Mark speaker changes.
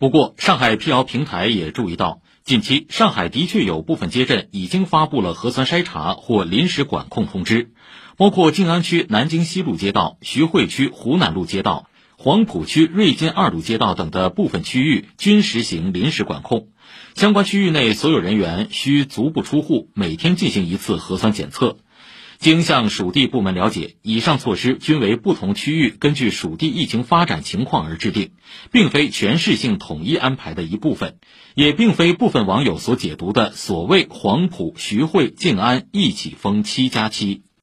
Speaker 1: 不过，上海辟谣平台也注意到，近期上海的确有部分街镇已经发布了核酸筛查或临时管控通知，包括静安区南京西路街道、徐汇区湖南路街道、黄浦区瑞金二路街道等的部分区域均实行临时管控。相关区域内所有人员需足不出户，每天进行一次核酸检测。经向属地部门了解，以上措施均为不同区域根据属地疫情发展情况而制定，并非全市性统一安排的一部分，也并非部分网友所解读的所谓黄埔、徐汇、静安一起封七加七。